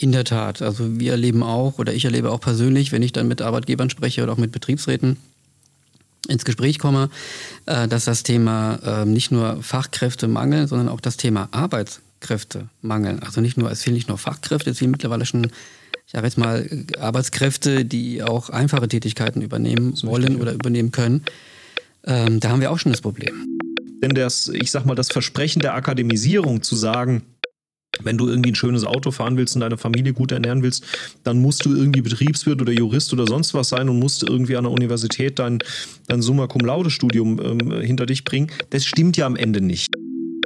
In der Tat. Also wir erleben auch, oder ich erlebe auch persönlich, wenn ich dann mit Arbeitgebern spreche oder auch mit Betriebsräten ins Gespräch komme, äh, dass das Thema äh, nicht nur Fachkräftemangel, sondern auch das Thema Arbeitskräftemangel. Also nicht nur, es fehlen nicht nur Fachkräfte, es fehlen mittlerweile schon, ich sage jetzt mal, Arbeitskräfte, die auch einfache Tätigkeiten übernehmen wollen oder übernehmen können. Ähm, da haben wir auch schon das Problem. Denn das, ich sag mal, das Versprechen der Akademisierung zu sagen, wenn du irgendwie ein schönes Auto fahren willst und deine Familie gut ernähren willst, dann musst du irgendwie Betriebswirt oder Jurist oder sonst was sein und musst irgendwie an der Universität dein, dein Summa Cum Laude Studium ähm, hinter dich bringen. Das stimmt ja am Ende nicht.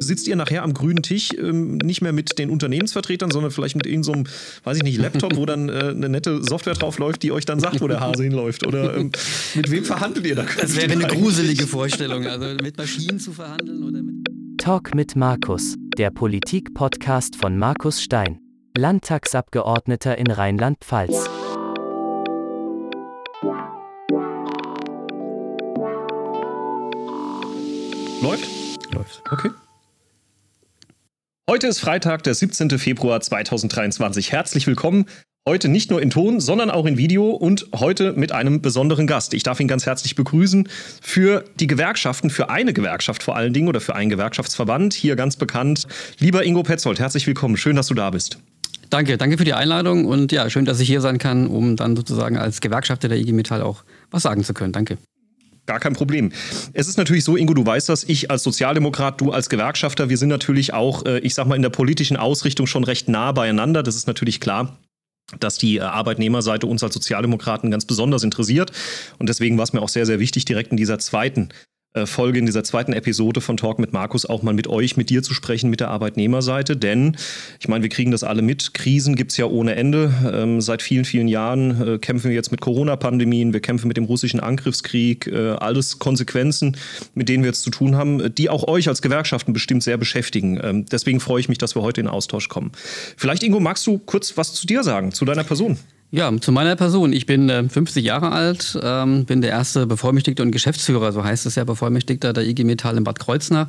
Sitzt ihr nachher am grünen Tisch ähm, nicht mehr mit den Unternehmensvertretern, sondern vielleicht mit irgendeinem, so weiß ich nicht, Laptop, wo dann äh, eine nette Software drauf läuft, die euch dann sagt, wo der Hase hinläuft? Oder ähm, mit wem verhandelt ihr da? Das wäre eine gruselige Vorstellung, also mit Maschinen zu verhandeln oder mit. Talk mit Markus der Politik-Podcast von Markus Stein, Landtagsabgeordneter in Rheinland-Pfalz. Läuft? Läuft. Okay. Heute ist Freitag, der 17. Februar 2023. Herzlich willkommen Heute nicht nur in Ton, sondern auch in Video und heute mit einem besonderen Gast. Ich darf ihn ganz herzlich begrüßen für die Gewerkschaften, für eine Gewerkschaft vor allen Dingen oder für einen Gewerkschaftsverband, hier ganz bekannt. Lieber Ingo Petzold, herzlich willkommen. Schön, dass du da bist. Danke, danke für die Einladung und ja, schön, dass ich hier sein kann, um dann sozusagen als Gewerkschafter der IG Metall auch was sagen zu können. Danke. Gar kein Problem. Es ist natürlich so, Ingo, du weißt das, ich als Sozialdemokrat, du als Gewerkschafter, wir sind natürlich auch, äh, ich sag mal, in der politischen Ausrichtung schon recht nah beieinander. Das ist natürlich klar dass die äh, Arbeitnehmerseite uns als Sozialdemokraten ganz besonders interessiert. Und deswegen war es mir auch sehr, sehr wichtig, direkt in dieser zweiten Folge, in dieser zweiten Episode von Talk mit Markus auch mal mit euch, mit dir zu sprechen, mit der Arbeitnehmerseite. Denn ich meine, wir kriegen das alle mit. Krisen gibt es ja ohne Ende. Ähm, seit vielen, vielen Jahren äh, kämpfen wir jetzt mit Corona-Pandemien, wir kämpfen mit dem russischen Angriffskrieg. Äh, alles Konsequenzen, mit denen wir jetzt zu tun haben, die auch euch als Gewerkschaften bestimmt sehr beschäftigen. Ähm, deswegen freue ich mich, dass wir heute in Austausch kommen. Vielleicht, Ingo, magst du kurz was zu dir sagen, zu deiner Person? Ja, zu meiner Person. Ich bin äh, 50 Jahre alt, ähm, bin der erste Bevollmächtigte und Geschäftsführer, so heißt es ja, Bevollmächtigter der IG Metall in Bad Kreuznach.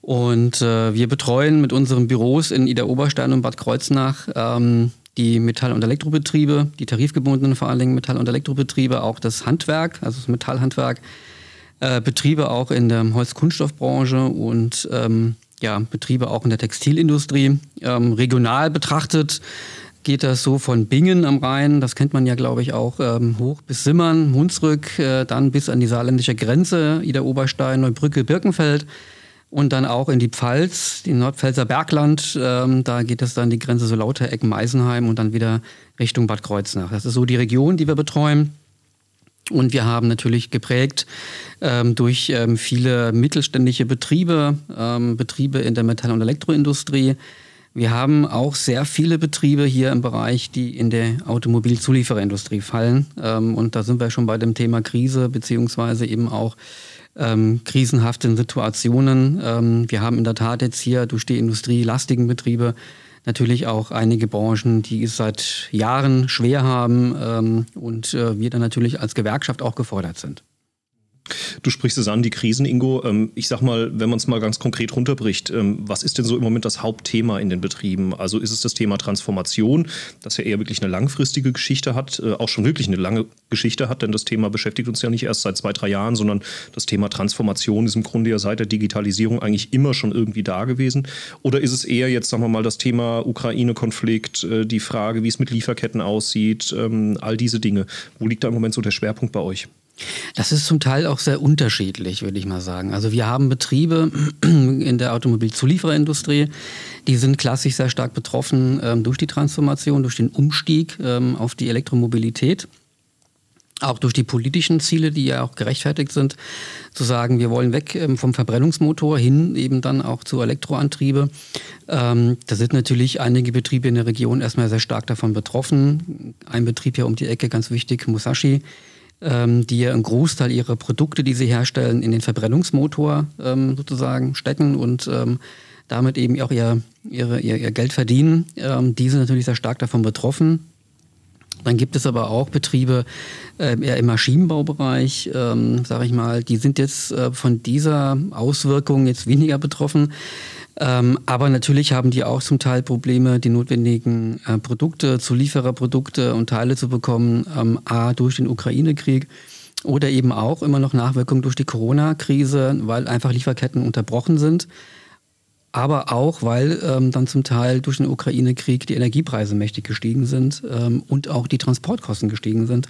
Und äh, wir betreuen mit unseren Büros in Ida Oberstein und Bad Kreuznach ähm, die Metall- und Elektrobetriebe, die tarifgebundenen vor allen Dingen Metall- und Elektrobetriebe, auch das Handwerk, also das Metallhandwerk, äh, Betriebe auch in der Holzkunststoffbranche und ähm, ja, Betriebe auch in der Textilindustrie. Ähm, regional betrachtet geht das so von Bingen am Rhein, das kennt man ja, glaube ich, auch, ähm, hoch bis Simmern, Hunsrück, äh, dann bis an die saarländische Grenze, Ida Oberstein, Neubrücke, Birkenfeld und dann auch in die Pfalz, die Nordpfälzer Bergland. Ähm, da geht es dann die Grenze so lauter Ecken Meisenheim und dann wieder Richtung Bad Kreuznach. Das ist so die Region, die wir betreuen. Und wir haben natürlich geprägt ähm, durch ähm, viele mittelständische Betriebe, ähm, Betriebe in der Metall- und Elektroindustrie, wir haben auch sehr viele Betriebe hier im Bereich, die in der Automobilzuliefererindustrie fallen. Ähm, und da sind wir schon bei dem Thema Krise, beziehungsweise eben auch ähm, krisenhaften Situationen. Ähm, wir haben in der Tat jetzt hier durch die industrielastigen Betriebe natürlich auch einige Branchen, die es seit Jahren schwer haben ähm, und äh, wir dann natürlich als Gewerkschaft auch gefordert sind. Du sprichst es an, die Krisen, Ingo. Ähm, ich sag mal, wenn man es mal ganz konkret runterbricht, ähm, was ist denn so im Moment das Hauptthema in den Betrieben? Also ist es das Thema Transformation, das ja eher wirklich eine langfristige Geschichte hat, äh, auch schon wirklich eine lange Geschichte hat, denn das Thema beschäftigt uns ja nicht erst seit zwei, drei Jahren, sondern das Thema Transformation ist im Grunde ja seit der Digitalisierung eigentlich immer schon irgendwie da gewesen. Oder ist es eher jetzt, sagen wir mal, das Thema Ukraine-Konflikt, äh, die Frage, wie es mit Lieferketten aussieht, ähm, all diese Dinge? Wo liegt da im Moment so der Schwerpunkt bei euch? Das ist zum Teil auch sehr unterschiedlich, würde ich mal sagen. Also wir haben Betriebe in der Automobilzuliefererindustrie, die sind klassisch sehr stark betroffen ähm, durch die Transformation, durch den Umstieg ähm, auf die Elektromobilität. Auch durch die politischen Ziele, die ja auch gerechtfertigt sind, zu sagen, wir wollen weg ähm, vom Verbrennungsmotor hin eben dann auch zu Elektroantriebe. Ähm, da sind natürlich einige Betriebe in der Region erstmal sehr stark davon betroffen. Ein Betrieb hier um die Ecke, ganz wichtig, Musashi, ähm, die ja einen Großteil ihrer Produkte, die sie herstellen, in den Verbrennungsmotor ähm, sozusagen stecken und ähm, damit eben auch ihr, ihre, ihr, ihr Geld verdienen. Ähm, die sind natürlich sehr stark davon betroffen. Dann gibt es aber auch Betriebe äh, eher im Maschinenbaubereich, ähm, sage ich mal, die sind jetzt äh, von dieser Auswirkung jetzt weniger betroffen. Ähm, aber natürlich haben die auch zum Teil Probleme, die notwendigen äh, Produkte, Zuliefererprodukte und Teile zu bekommen, ähm, a durch den Ukraine-Krieg oder eben auch immer noch Nachwirkungen durch die Corona-Krise, weil einfach Lieferketten unterbrochen sind. Aber auch, weil ähm, dann zum Teil durch den Ukraine-Krieg die Energiepreise mächtig gestiegen sind ähm, und auch die Transportkosten gestiegen sind.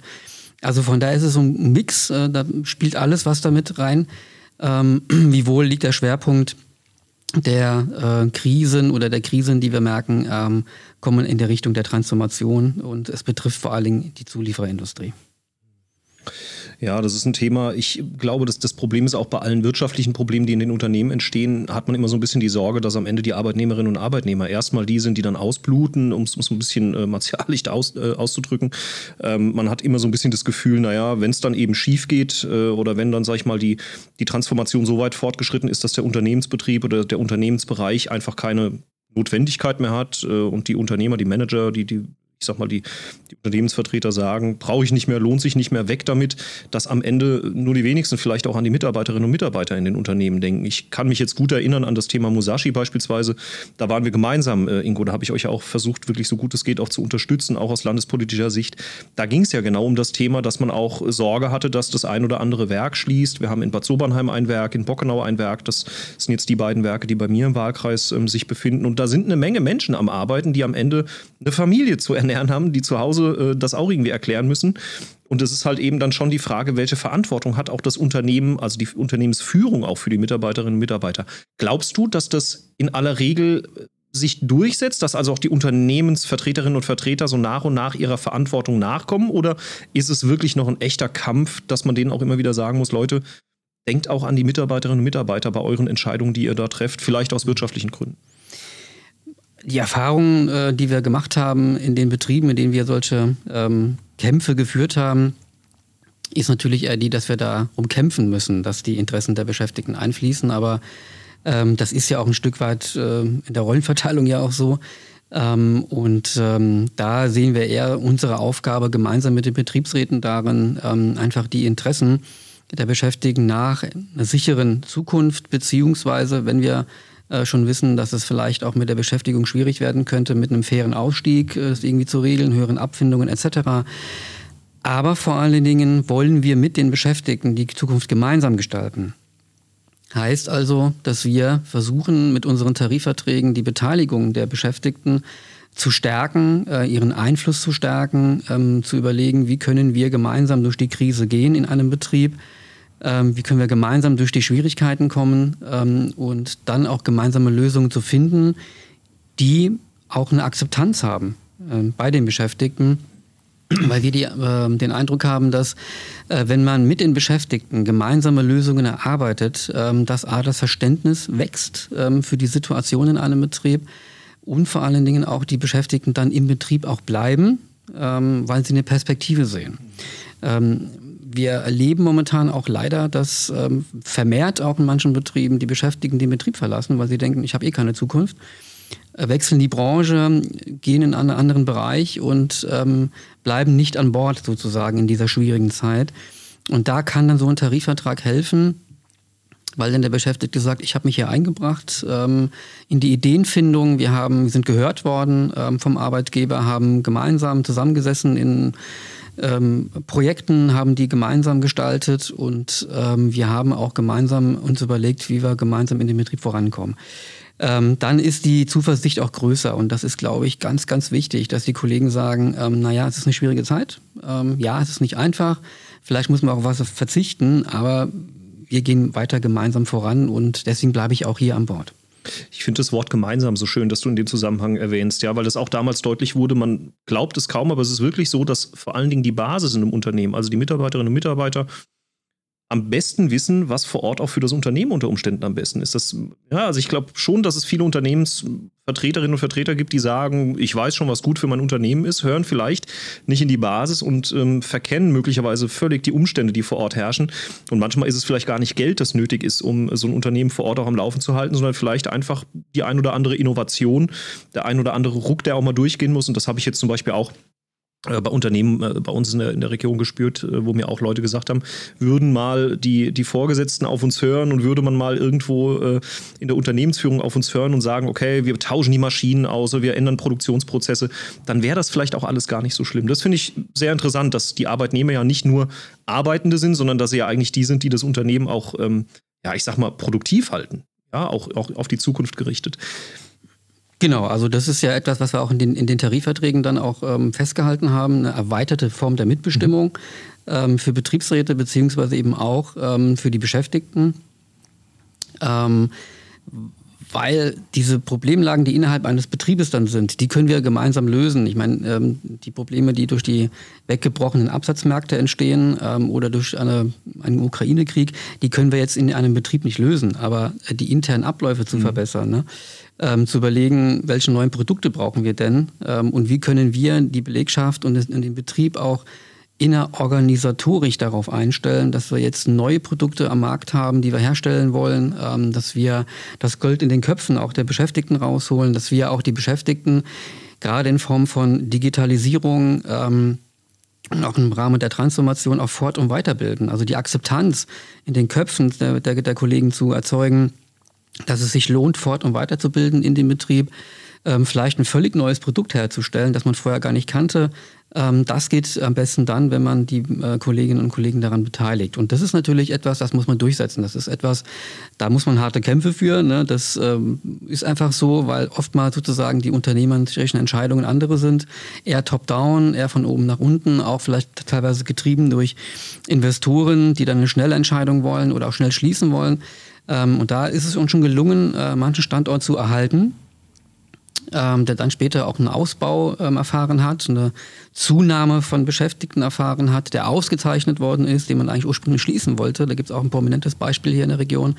Also von daher ist es so ein Mix, äh, da spielt alles was damit rein. Ähm, wie wohl liegt der Schwerpunkt der äh, Krisen oder der Krisen, die wir merken, ähm, kommen in der Richtung der Transformation und es betrifft vor allen Dingen die Zuliefererindustrie. Ja, das ist ein Thema. Ich glaube, dass das Problem ist auch bei allen wirtschaftlichen Problemen, die in den Unternehmen entstehen, hat man immer so ein bisschen die Sorge, dass am Ende die Arbeitnehmerinnen und Arbeitnehmer erstmal die sind, die dann ausbluten, um es ein bisschen äh, martialisch aus, äh, auszudrücken. Ähm, man hat immer so ein bisschen das Gefühl, naja, wenn es dann eben schief geht äh, oder wenn dann, sag ich mal, die, die Transformation so weit fortgeschritten ist, dass der Unternehmensbetrieb oder der Unternehmensbereich einfach keine Notwendigkeit mehr hat äh, und die Unternehmer, die Manager, die, die ich sag mal, die, die Unternehmensvertreter sagen, brauche ich nicht mehr, lohnt sich nicht mehr, weg damit, dass am Ende nur die wenigsten vielleicht auch an die Mitarbeiterinnen und Mitarbeiter in den Unternehmen denken. Ich kann mich jetzt gut erinnern an das Thema Musashi beispielsweise. Da waren wir gemeinsam, äh, Ingo, da habe ich euch ja auch versucht, wirklich so gut es geht auch zu unterstützen, auch aus landespolitischer Sicht. Da ging es ja genau um das Thema, dass man auch Sorge hatte, dass das ein oder andere Werk schließt. Wir haben in Bad Sobernheim ein Werk, in Bockenau ein Werk. Das sind jetzt die beiden Werke, die bei mir im Wahlkreis ähm, sich befinden. Und da sind eine Menge Menschen am Arbeiten, die am Ende eine Familie zu ernähren ernähren haben, die zu Hause äh, das auch irgendwie erklären müssen. Und es ist halt eben dann schon die Frage, welche Verantwortung hat auch das Unternehmen, also die Unternehmensführung auch für die Mitarbeiterinnen und Mitarbeiter. Glaubst du, dass das in aller Regel äh, sich durchsetzt, dass also auch die Unternehmensvertreterinnen und Vertreter so nach und nach ihrer Verantwortung nachkommen? Oder ist es wirklich noch ein echter Kampf, dass man denen auch immer wieder sagen muss, Leute, denkt auch an die Mitarbeiterinnen und Mitarbeiter bei euren Entscheidungen, die ihr da trefft, vielleicht aus wirtschaftlichen Gründen? Die Erfahrungen, äh, die wir gemacht haben in den Betrieben, in denen wir solche ähm, Kämpfe geführt haben, ist natürlich eher die, dass wir darum kämpfen müssen, dass die Interessen der Beschäftigten einfließen. Aber ähm, das ist ja auch ein Stück weit äh, in der Rollenverteilung ja auch so. Ähm, und ähm, da sehen wir eher unsere Aufgabe gemeinsam mit den Betriebsräten darin, ähm, einfach die Interessen der Beschäftigten nach einer sicheren Zukunft, beziehungsweise wenn wir äh, schon wissen, dass es vielleicht auch mit der Beschäftigung schwierig werden könnte, mit einem fairen Ausstieg äh, irgendwie zu regeln, höheren Abfindungen etc. Aber vor allen Dingen wollen wir mit den Beschäftigten die Zukunft gemeinsam gestalten. Heißt also, dass wir versuchen, mit unseren Tarifverträgen die Beteiligung der Beschäftigten zu stärken, äh, ihren Einfluss zu stärken, ähm, zu überlegen, wie können wir gemeinsam durch die Krise gehen in einem Betrieb, ähm, wie können wir gemeinsam durch die Schwierigkeiten kommen ähm, und dann auch gemeinsame Lösungen zu finden, die auch eine Akzeptanz haben äh, bei den Beschäftigten. Weil wir die, äh, den Eindruck haben, dass äh, wenn man mit den Beschäftigten gemeinsame Lösungen erarbeitet, ähm, dass A, das Verständnis wächst ähm, für die Situation in einem Betrieb und vor allen Dingen auch die Beschäftigten dann im Betrieb auch bleiben, ähm, weil sie eine Perspektive sehen. Ähm, wir erleben momentan auch leider, dass ähm, vermehrt auch in manchen Betrieben die Beschäftigten den Betrieb verlassen, weil sie denken, ich habe eh keine Zukunft, äh, wechseln die Branche, gehen in einen anderen Bereich und ähm, bleiben nicht an Bord sozusagen in dieser schwierigen Zeit. Und da kann dann so ein Tarifvertrag helfen, weil dann der Beschäftigte sagt, ich habe mich hier eingebracht ähm, in die Ideenfindung. Wir haben, wir sind gehört worden ähm, vom Arbeitgeber, haben gemeinsam zusammengesessen in ähm, Projekten, haben die gemeinsam gestaltet und ähm, wir haben auch gemeinsam uns überlegt, wie wir gemeinsam in den Betrieb vorankommen. Ähm, dann ist die Zuversicht auch größer und das ist, glaube ich, ganz, ganz wichtig, dass die Kollegen sagen, ähm, naja, es ist eine schwierige Zeit, ähm, ja, es ist nicht einfach, vielleicht muss man auch was verzichten, aber wir gehen weiter gemeinsam voran und deswegen bleibe ich auch hier an Bord. Ich finde das Wort gemeinsam so schön, dass du in dem Zusammenhang erwähnst, ja, weil das auch damals deutlich wurde, man glaubt es kaum, aber es ist wirklich so, dass vor allen Dingen die Basis in einem Unternehmen, also die Mitarbeiterinnen und Mitarbeiter, am besten wissen, was vor Ort auch für das Unternehmen unter Umständen am besten ist. Das, ja, also ich glaube schon, dass es viele Unternehmensvertreterinnen und Vertreter gibt, die sagen, ich weiß schon, was gut für mein Unternehmen ist, hören vielleicht nicht in die Basis und ähm, verkennen möglicherweise völlig die Umstände, die vor Ort herrschen. Und manchmal ist es vielleicht gar nicht Geld, das nötig ist, um so ein Unternehmen vor Ort auch am Laufen zu halten, sondern vielleicht einfach die ein oder andere Innovation, der ein oder andere Ruck, der auch mal durchgehen muss. Und das habe ich jetzt zum Beispiel auch bei Unternehmen äh, bei uns in der, in der Region gespürt, äh, wo mir auch Leute gesagt haben, würden mal die, die Vorgesetzten auf uns hören und würde man mal irgendwo in der Unternehmensführung auf uns hören und sagen, okay, wir tauschen die Maschinen aus wir ändern Produktionsprozesse, dann wäre das vielleicht auch alles gar nicht so schlimm. Das finde ich sehr interessant, dass die Arbeitnehmer ja nicht nur Arbeitende sind, sondern dass sie ja eigentlich die sind, die das Unternehmen auch, ähm, ja, ich sag mal, produktiv halten. Ja, auch, auch auf die Zukunft gerichtet. Genau, also das ist ja etwas, was wir auch in den, in den Tarifverträgen dann auch ähm, festgehalten haben, eine erweiterte Form der Mitbestimmung ähm, für Betriebsräte beziehungsweise eben auch ähm, für die Beschäftigten. Ähm, weil diese Problemlagen, die innerhalb eines Betriebes dann sind, die können wir gemeinsam lösen. Ich meine, ähm, die Probleme, die durch die weggebrochenen Absatzmärkte entstehen ähm, oder durch eine, einen Ukraine-Krieg, die können wir jetzt in einem Betrieb nicht lösen. Aber die internen Abläufe zu mhm. verbessern, ne? Ähm, zu überlegen, welche neuen Produkte brauchen wir denn ähm, und wie können wir die Belegschaft und den Betrieb auch innerorganisatorisch darauf einstellen, dass wir jetzt neue Produkte am Markt haben, die wir herstellen wollen, ähm, dass wir das Gold in den Köpfen auch der Beschäftigten rausholen, dass wir auch die Beschäftigten gerade in Form von Digitalisierung ähm, und auch im Rahmen der Transformation auch fort- und weiterbilden. Also die Akzeptanz in den Köpfen der, der, der Kollegen zu erzeugen, dass es sich lohnt, fort- und weiterzubilden in dem Betrieb, ähm, vielleicht ein völlig neues Produkt herzustellen, das man vorher gar nicht kannte. Ähm, das geht am besten dann, wenn man die äh, Kolleginnen und Kollegen daran beteiligt. Und das ist natürlich etwas, das muss man durchsetzen. Das ist etwas, da muss man harte Kämpfe führen. Ne? Das ähm, ist einfach so, weil oftmals sozusagen die unternehmerischen Entscheidungen andere sind. Eher top-down, eher von oben nach unten, auch vielleicht teilweise getrieben durch Investoren, die dann eine schnelle Entscheidung wollen oder auch schnell schließen wollen. Ähm, und da ist es uns schon gelungen, äh, manchen Standort zu erhalten ähm, der dann später auch einen Ausbau ähm, erfahren hat, eine Zunahme von Beschäftigten erfahren hat, der ausgezeichnet worden ist, den man eigentlich ursprünglich schließen wollte. Da gibt es auch ein prominentes Beispiel hier in der Region.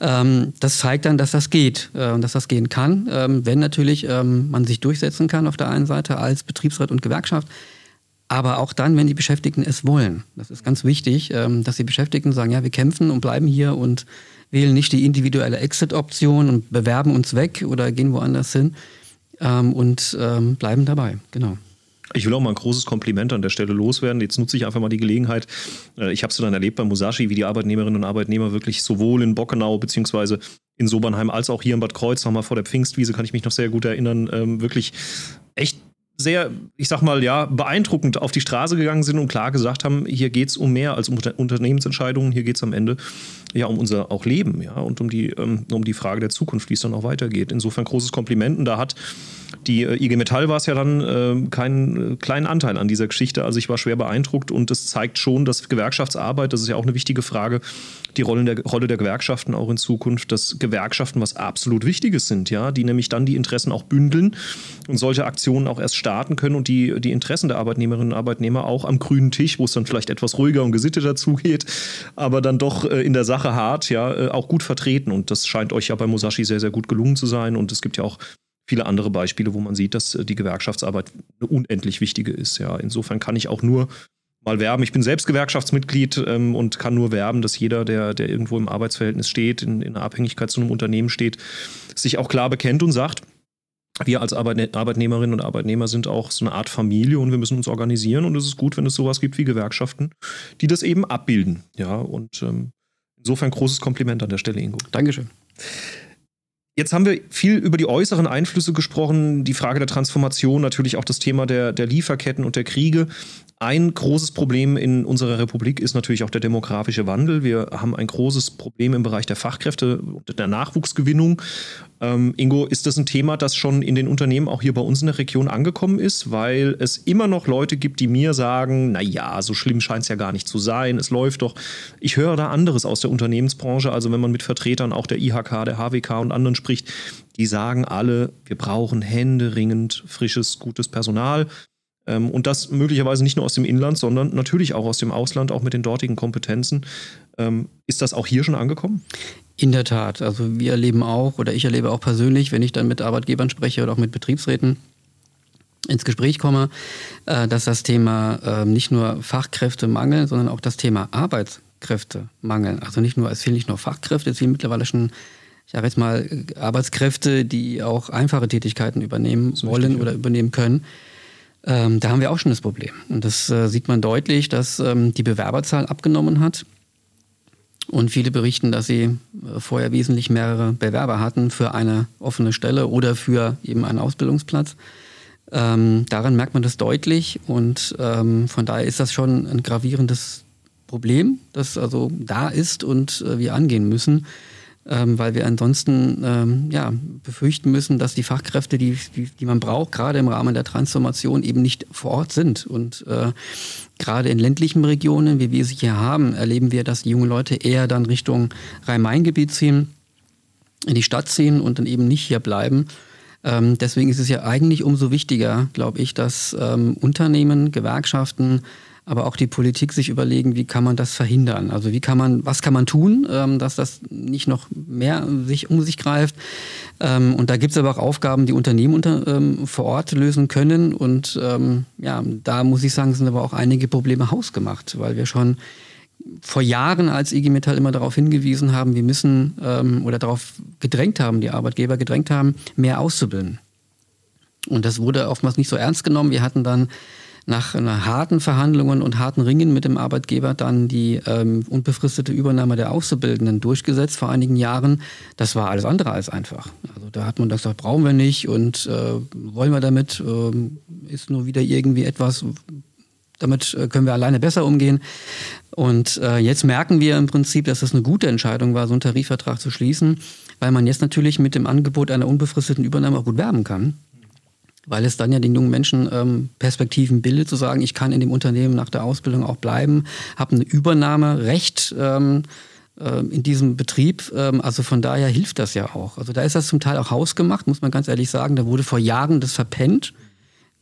Ähm, das zeigt dann, dass das geht äh, und dass das gehen kann, ähm, wenn natürlich ähm, man sich durchsetzen kann auf der einen Seite als Betriebsrat und Gewerkschaft. Aber auch dann, wenn die Beschäftigten es wollen. Das ist ganz wichtig, ähm, dass die Beschäftigten sagen, ja, wir kämpfen und bleiben hier und wählen nicht die individuelle Exit-Option und bewerben uns weg oder gehen woanders hin, ähm, und ähm, bleiben dabei. Genau. Ich will auch mal ein großes Kompliment an der Stelle loswerden. Jetzt nutze ich einfach mal die Gelegenheit. Äh, ich habe es dann erlebt bei Musashi, wie die Arbeitnehmerinnen und Arbeitnehmer wirklich sowohl in Bockenau beziehungsweise in Sobernheim als auch hier in Bad Kreuz nochmal vor der Pfingstwiese, kann ich mich noch sehr gut erinnern, wirklich echt sehr, ich sag mal, ja, beeindruckend auf die Straße gegangen sind und klar gesagt haben, hier geht es um mehr als um Unternehmensentscheidungen, hier geht es am Ende ja um unser auch Leben, ja, und um die, ähm, um die Frage der Zukunft, wie es dann auch weitergeht. Insofern großes Kompliment. Und da hat die äh, IG Metall war es ja dann äh, keinen kleinen Anteil an dieser Geschichte. Also ich war schwer beeindruckt und das zeigt schon, dass Gewerkschaftsarbeit, das ist ja auch eine wichtige Frage, die Rolle der, Rolle der Gewerkschaften auch in Zukunft, dass Gewerkschaften was absolut Wichtiges sind, ja, die nämlich dann die Interessen auch bündeln und solche Aktionen auch erst starten können und die, die Interessen der Arbeitnehmerinnen und Arbeitnehmer auch am grünen Tisch, wo es dann vielleicht etwas ruhiger und gesitteter zugeht, aber dann doch äh, in der Sache hart, ja, äh, auch gut vertreten. Und das scheint euch ja bei Musashi sehr, sehr gut gelungen zu sein. Und es gibt ja auch viele andere Beispiele, wo man sieht, dass äh, die Gewerkschaftsarbeit eine unendlich wichtige ist. Ja, insofern kann ich auch nur mal werben. Ich bin selbst Gewerkschaftsmitglied ähm, und kann nur werben, dass jeder, der, der irgendwo im Arbeitsverhältnis steht, in, in einer Abhängigkeit zu einem Unternehmen steht, sich auch klar bekennt und sagt, wir als Arbeitnehmerinnen und Arbeitnehmer sind auch so eine Art Familie und wir müssen uns organisieren und es ist gut, wenn es sowas gibt wie Gewerkschaften, die das eben abbilden. Ja, und ähm, insofern großes Kompliment an der Stelle, Ingo. Dankeschön. Jetzt haben wir viel über die äußeren Einflüsse gesprochen, die Frage der Transformation, natürlich auch das Thema der, der Lieferketten und der Kriege. Ein großes Problem in unserer Republik ist natürlich auch der demografische Wandel. Wir haben ein großes Problem im Bereich der Fachkräfte und der Nachwuchsgewinnung. Ähm, Ingo, ist das ein Thema, das schon in den Unternehmen auch hier bei uns in der Region angekommen ist? Weil es immer noch Leute gibt, die mir sagen, naja, so schlimm scheint es ja gar nicht zu sein, es läuft doch. Ich höre da anderes aus der Unternehmensbranche, also wenn man mit Vertretern auch der IHK, der HWK und anderen spricht, die sagen alle, wir brauchen händeringend frisches, gutes Personal. Ähm, und das möglicherweise nicht nur aus dem Inland, sondern natürlich auch aus dem Ausland, auch mit den dortigen Kompetenzen. Ähm, ist das auch hier schon angekommen? In der Tat. Also wir erleben auch, oder ich erlebe auch persönlich, wenn ich dann mit Arbeitgebern spreche oder auch mit Betriebsräten, ins Gespräch komme, äh, dass das Thema ähm, nicht nur Fachkräftemangel, sondern auch das Thema Arbeitskräftemangel. Also nicht nur, es fehlen nicht nur Fachkräfte, es fehlen mittlerweile schon, ich sage jetzt mal, Arbeitskräfte, die auch einfache Tätigkeiten übernehmen wollen richtig, oder übernehmen können. Ähm, da haben wir auch schon das Problem. Und das äh, sieht man deutlich, dass ähm, die Bewerberzahl abgenommen hat. Und viele berichten, dass sie äh, vorher wesentlich mehrere Bewerber hatten für eine offene Stelle oder für eben einen Ausbildungsplatz. Ähm, daran merkt man das deutlich und ähm, von daher ist das schon ein gravierendes Problem, das also da ist und äh, wir angehen müssen ähm, weil wir ansonsten ähm, ja, befürchten müssen, dass die Fachkräfte, die, die, die, man braucht, gerade im Rahmen der Transformation eben nicht vor Ort sind. Und äh, gerade in ländlichen Regionen, wie wir sie hier haben, erleben wir, dass die jungen Leute eher dann Richtung Rhein-Main-Gebiet ziehen, in die Stadt ziehen und dann eben nicht hier bleiben. Ähm, deswegen ist es ja eigentlich umso wichtiger, glaube ich, dass ähm, Unternehmen, Gewerkschaften, aber auch die Politik sich überlegen, wie kann man das verhindern? Also wie kann man, was kann man tun, ähm, dass das nicht noch mehr sich um sich greift? Ähm, und da gibt es aber auch Aufgaben, die Unternehmen unter, ähm, vor Ort lösen können. Und ähm, ja, da muss ich sagen, sind aber auch einige Probleme hausgemacht, weil wir schon vor Jahren als IG Metall immer darauf hingewiesen haben, wir müssen ähm, oder darauf gedrängt haben, die Arbeitgeber gedrängt haben, mehr auszubilden. Und das wurde oftmals nicht so ernst genommen. Wir hatten dann nach harten Verhandlungen und harten Ringen mit dem Arbeitgeber dann die ähm, unbefristete Übernahme der Auszubildenden durchgesetzt vor einigen Jahren. Das war alles andere als einfach. Also da hat man gesagt, brauchen wir nicht und äh, wollen wir damit, äh, ist nur wieder irgendwie etwas, damit äh, können wir alleine besser umgehen. Und äh, jetzt merken wir im Prinzip, dass es eine gute Entscheidung war, so einen Tarifvertrag zu schließen, weil man jetzt natürlich mit dem Angebot einer unbefristeten Übernahme auch gut werben kann weil es dann ja den jungen Menschen ähm, Perspektiven bildet, zu sagen, ich kann in dem Unternehmen nach der Ausbildung auch bleiben, habe ein Übernahmerecht ähm, äh, in diesem Betrieb. Ähm, also von daher hilft das ja auch. Also da ist das zum Teil auch hausgemacht, muss man ganz ehrlich sagen. Da wurde vor Jahren das verpennt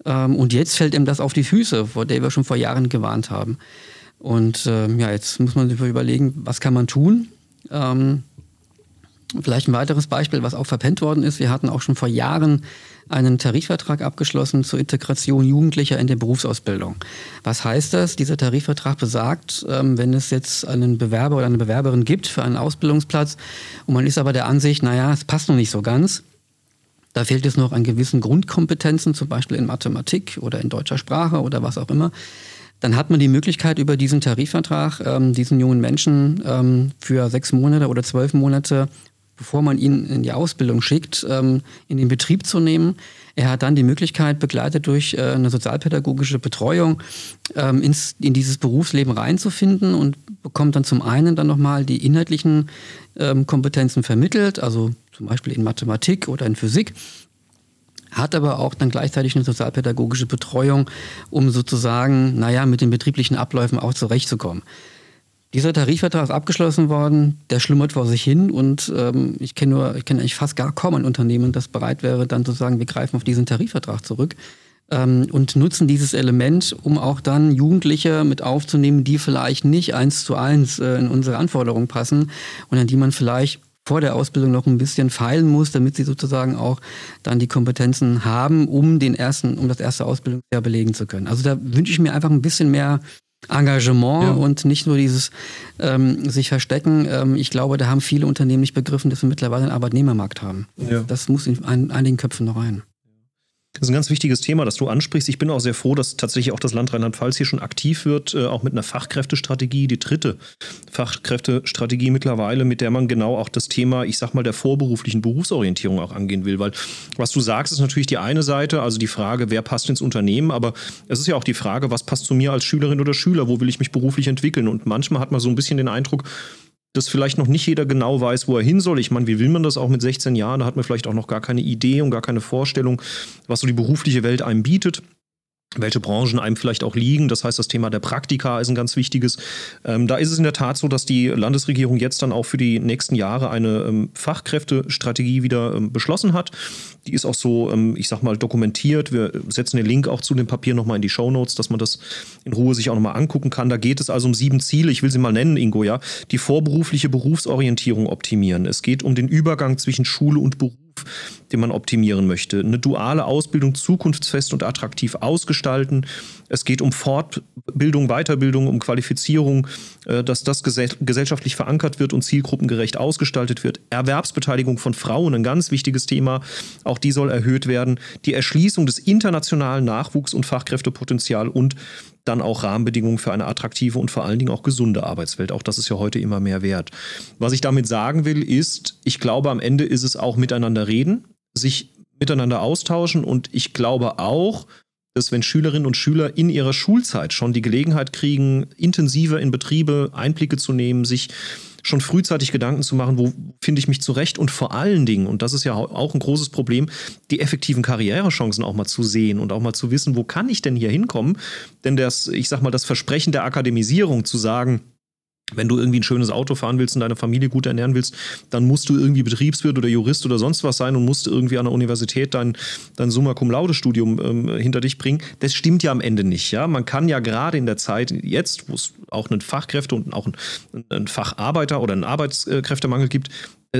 ähm, und jetzt fällt ihm das auf die Füße, vor der wir schon vor Jahren gewarnt haben. Und ähm, ja, jetzt muss man sich überlegen, was kann man tun? Ähm, vielleicht ein weiteres Beispiel, was auch verpennt worden ist. Wir hatten auch schon vor Jahren einen Tarifvertrag abgeschlossen zur Integration Jugendlicher in der Berufsausbildung. Was heißt das? Dieser Tarifvertrag besagt, ähm, wenn es jetzt einen Bewerber oder eine Bewerberin gibt für einen Ausbildungsplatz und man ist aber der Ansicht, naja, es passt noch nicht so ganz, da fehlt es noch an gewissen Grundkompetenzen, zum Beispiel in Mathematik oder in deutscher Sprache oder was auch immer. Dann hat man die Möglichkeit, über diesen Tarifvertrag ähm, diesen jungen Menschen ähm, für sechs Monate oder zwölf Monate bevor man ihn in die Ausbildung schickt, ähm, in den Betrieb zu nehmen. Er hat dann die Möglichkeit, begleitet durch äh, eine sozialpädagogische Betreuung, ähm, ins, in dieses Berufsleben reinzufinden und bekommt dann zum einen dann nochmal die inhaltlichen ähm, Kompetenzen vermittelt, also zum Beispiel in Mathematik oder in Physik hat aber auch dann gleichzeitig eine sozialpädagogische Betreuung, um sozusagen, naja, mit den betrieblichen Abläufen auch zurechtzukommen. Dieser Tarifvertrag ist abgeschlossen worden, der schlummert vor sich hin und ähm, ich kenne nur, ich kenne eigentlich fast gar kaum ein Unternehmen, das bereit wäre, dann zu sagen, wir greifen auf diesen Tarifvertrag zurück ähm, und nutzen dieses Element, um auch dann Jugendliche mit aufzunehmen, die vielleicht nicht eins zu eins äh, in unsere Anforderungen passen und an die man vielleicht vor der Ausbildung noch ein bisschen feilen muss, damit sie sozusagen auch dann die Kompetenzen haben, um den ersten, um das erste Ausbildungsjahr belegen zu können. Also da wünsche ich mir einfach ein bisschen mehr Engagement ja. und nicht nur dieses ähm, sich verstecken. Ähm, ich glaube, da haben viele Unternehmen nicht begriffen, dass wir mittlerweile einen Arbeitnehmermarkt haben. Ja. Das muss in einigen Köpfen noch rein. Das ist ein ganz wichtiges Thema, das du ansprichst. Ich bin auch sehr froh, dass tatsächlich auch das Land Rheinland-Pfalz hier schon aktiv wird, äh, auch mit einer Fachkräftestrategie, die dritte Fachkräftestrategie mittlerweile, mit der man genau auch das Thema, ich sag mal, der vorberuflichen Berufsorientierung auch angehen will. Weil was du sagst, ist natürlich die eine Seite, also die Frage, wer passt ins Unternehmen, aber es ist ja auch die Frage, was passt zu mir als Schülerin oder Schüler, wo will ich mich beruflich entwickeln? Und manchmal hat man so ein bisschen den Eindruck, dass vielleicht noch nicht jeder genau weiß, wo er hin soll. Ich meine, wie will man das auch mit 16 Jahren? Da hat man vielleicht auch noch gar keine Idee und gar keine Vorstellung, was so die berufliche Welt einem bietet welche Branchen einem vielleicht auch liegen. Das heißt, das Thema der Praktika ist ein ganz wichtiges. Ähm, da ist es in der Tat so, dass die Landesregierung jetzt dann auch für die nächsten Jahre eine ähm, Fachkräftestrategie wieder ähm, beschlossen hat. Die ist auch so, ähm, ich sag mal, dokumentiert. Wir setzen den Link auch zu dem Papier nochmal in die Show Notes, dass man das in Ruhe sich auch nochmal angucken kann. Da geht es also um sieben Ziele. Ich will sie mal nennen, Ingo, ja. Die vorberufliche Berufsorientierung optimieren. Es geht um den Übergang zwischen Schule und Beruf den man optimieren möchte. Eine duale Ausbildung zukunftsfest und attraktiv ausgestalten. Es geht um Fortbildung, Weiterbildung, um Qualifizierung, äh, dass das gesellschaftlich verankert wird und zielgruppengerecht ausgestaltet wird. Erwerbsbeteiligung von Frauen, ein ganz wichtiges Thema. Auch die soll erhöht werden. Die Erschließung des internationalen Nachwuchs- und Fachkräftepotenzials und dann auch Rahmenbedingungen für eine attraktive und vor allen Dingen auch gesunde Arbeitswelt. Auch das ist ja heute immer mehr wert. Was ich damit sagen will, ist, ich glaube, am Ende ist es auch miteinander reden, sich miteinander austauschen und ich glaube auch, dass wenn Schülerinnen und Schüler in ihrer Schulzeit schon die Gelegenheit kriegen, intensiver in Betriebe Einblicke zu nehmen, sich schon frühzeitig Gedanken zu machen, wo finde ich mich zurecht und vor allen Dingen, und das ist ja auch ein großes Problem, die effektiven Karrierechancen auch mal zu sehen und auch mal zu wissen, wo kann ich denn hier hinkommen? Denn das, ich sag mal, das Versprechen der Akademisierung zu sagen, wenn du irgendwie ein schönes Auto fahren willst und deine Familie gut ernähren willst, dann musst du irgendwie Betriebswirt oder Jurist oder sonst was sein und musst irgendwie an der Universität dein, dein Summa Cum Laude Studium ähm, hinter dich bringen. Das stimmt ja am Ende nicht. Ja? Man kann ja gerade in der Zeit jetzt, wo es auch einen Fachkräfte und auch einen, einen Facharbeiter oder einen Arbeitskräftemangel gibt,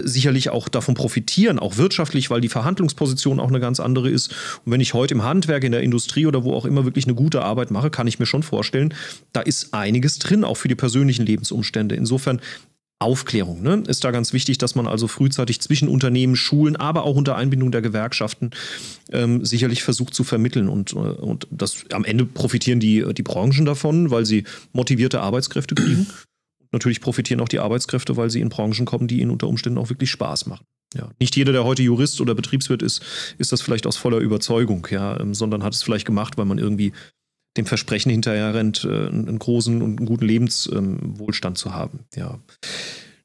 sicherlich auch davon profitieren, auch wirtschaftlich, weil die Verhandlungsposition auch eine ganz andere ist. Und wenn ich heute im Handwerk, in der Industrie oder wo auch immer wirklich eine gute Arbeit mache, kann ich mir schon vorstellen, da ist einiges drin, auch für die persönlichen Lebensumstände. Insofern Aufklärung ne? ist da ganz wichtig, dass man also frühzeitig zwischen Unternehmen, Schulen, aber auch unter Einbindung der Gewerkschaften ähm, sicherlich versucht zu vermitteln. Und, äh, und das, am Ende profitieren die, die Branchen davon, weil sie motivierte Arbeitskräfte kriegen. Natürlich profitieren auch die Arbeitskräfte, weil sie in Branchen kommen, die ihnen unter Umständen auch wirklich Spaß machen. Ja. Nicht jeder, der heute Jurist oder Betriebswirt ist, ist das vielleicht aus voller Überzeugung, ja, ähm, sondern hat es vielleicht gemacht, weil man irgendwie dem Versprechen hinterher rennt, äh, einen großen und einen guten Lebenswohlstand zu haben. Ja.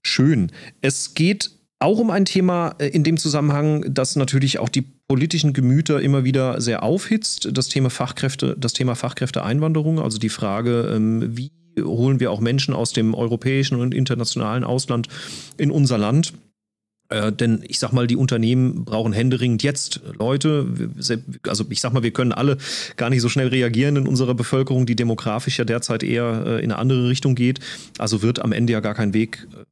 Schön. Es geht auch um ein Thema äh, in dem Zusammenhang, das natürlich auch die politischen Gemüter immer wieder sehr aufhitzt, das Thema Fachkräfte, das Thema Fachkräfteeinwanderung, also die Frage, ähm, wie holen wir auch Menschen aus dem europäischen und internationalen Ausland in unser Land. Äh, denn ich sag mal, die Unternehmen brauchen händeringend jetzt Leute. Also ich sag mal, wir können alle gar nicht so schnell reagieren in unserer Bevölkerung, die demografisch ja derzeit eher äh, in eine andere Richtung geht. Also wird am Ende ja gar kein Weg äh,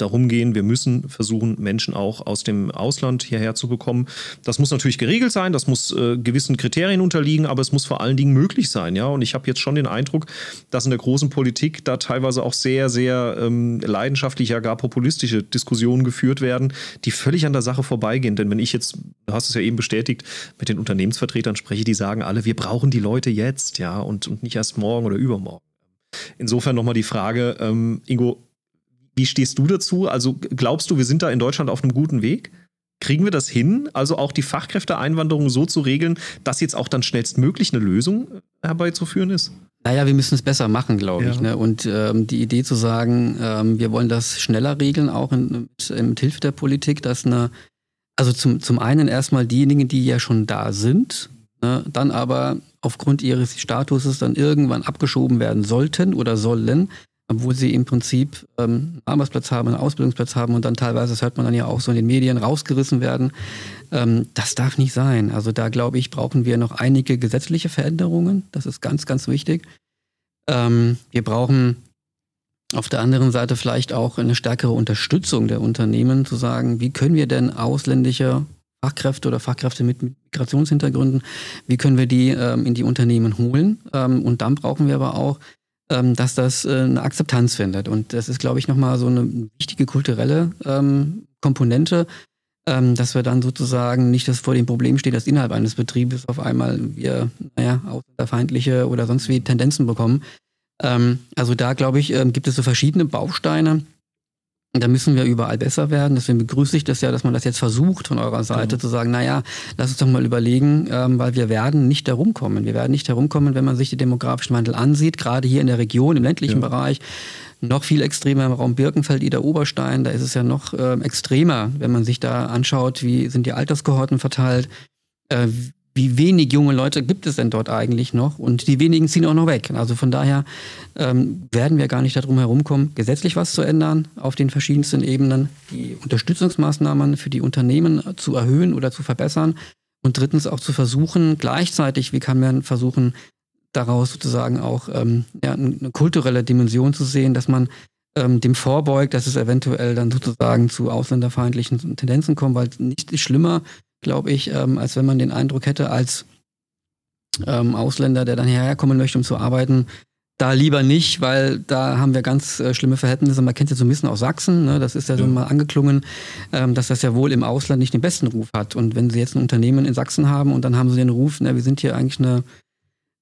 darum gehen, wir müssen versuchen, Menschen auch aus dem Ausland hierher zu bekommen. Das muss natürlich geregelt sein, das muss äh, gewissen Kriterien unterliegen, aber es muss vor allen Dingen möglich sein. Ja? Und ich habe jetzt schon den Eindruck, dass in der großen Politik da teilweise auch sehr, sehr ähm, leidenschaftlich, ja gar populistische Diskussionen geführt werden, die völlig an der Sache vorbeigehen. Denn wenn ich jetzt, du hast es ja eben bestätigt, mit den Unternehmensvertretern spreche, die sagen alle, wir brauchen die Leute jetzt, ja, und, und nicht erst morgen oder übermorgen. Insofern nochmal die Frage, ähm, Ingo, wie stehst du dazu? Also glaubst du, wir sind da in Deutschland auf einem guten Weg? Kriegen wir das hin, also auch die Fachkräfteeinwanderung so zu regeln, dass jetzt auch dann schnellstmöglich eine Lösung herbeizuführen ist? Naja, wir müssen es besser machen, glaube ja. ich. Ne? Und ähm, die Idee zu sagen, ähm, wir wollen das schneller regeln, auch in, mit, mit Hilfe der Politik, dass eine, also zum, zum einen erstmal diejenigen, die ja schon da sind, ne, dann aber aufgrund ihres Statuses dann irgendwann abgeschoben werden sollten oder sollen, obwohl sie im Prinzip ähm, einen Arbeitsplatz haben, einen Ausbildungsplatz haben und dann teilweise, das hört man dann ja auch so in den Medien, rausgerissen werden. Ähm, das darf nicht sein. Also da glaube ich, brauchen wir noch einige gesetzliche Veränderungen. Das ist ganz, ganz wichtig. Ähm, wir brauchen auf der anderen Seite vielleicht auch eine stärkere Unterstützung der Unternehmen, zu sagen, wie können wir denn ausländische Fachkräfte oder Fachkräfte mit Migrationshintergründen, wie können wir die ähm, in die Unternehmen holen? Ähm, und dann brauchen wir aber auch ähm, dass das äh, eine Akzeptanz findet. Und das ist, glaube ich, nochmal so eine wichtige kulturelle ähm, Komponente, ähm, dass wir dann sozusagen nicht das vor dem Problem stehen, dass innerhalb eines Betriebes auf einmal wir, naja, ausländerfeindliche oder sonst wie Tendenzen bekommen. Ähm, also da, glaube ich, ähm, gibt es so verschiedene Bausteine, da müssen wir überall besser werden. Deswegen begrüße ich das ja, dass man das jetzt versucht von eurer Seite mhm. zu sagen, naja, lass uns doch mal überlegen, ähm, weil wir werden nicht herumkommen. Wir werden nicht herumkommen, wenn man sich den demografischen Wandel ansieht, gerade hier in der Region, im ländlichen ja. Bereich. Noch viel extremer im Raum Birkenfeld, Ida Oberstein, da ist es ja noch äh, extremer, wenn man sich da anschaut, wie sind die Alterskohorten verteilt, äh, wie wenig junge Leute gibt es denn dort eigentlich noch? Und die wenigen ziehen auch noch weg. Also von daher ähm, werden wir gar nicht darum herumkommen, gesetzlich was zu ändern auf den verschiedensten Ebenen, die Unterstützungsmaßnahmen für die Unternehmen zu erhöhen oder zu verbessern. Und drittens auch zu versuchen, gleichzeitig, wie kann man versuchen, daraus sozusagen auch ähm, ja, eine kulturelle Dimension zu sehen, dass man ähm, dem vorbeugt, dass es eventuell dann sozusagen zu ausländerfeindlichen Tendenzen kommt, weil nichts ist schlimmer, glaube ich, ähm, als wenn man den Eindruck hätte, als ähm, Ausländer, der dann hierher kommen möchte, um zu arbeiten, da lieber nicht, weil da haben wir ganz äh, schlimme Verhältnisse. Man kennt ja so ein bisschen aus Sachsen, ne? das ist ja, ja. so mal angeklungen, ähm, dass das ja wohl im Ausland nicht den besten Ruf hat. Und wenn Sie jetzt ein Unternehmen in Sachsen haben und dann haben Sie den Ruf, ne, wir sind hier eigentlich eine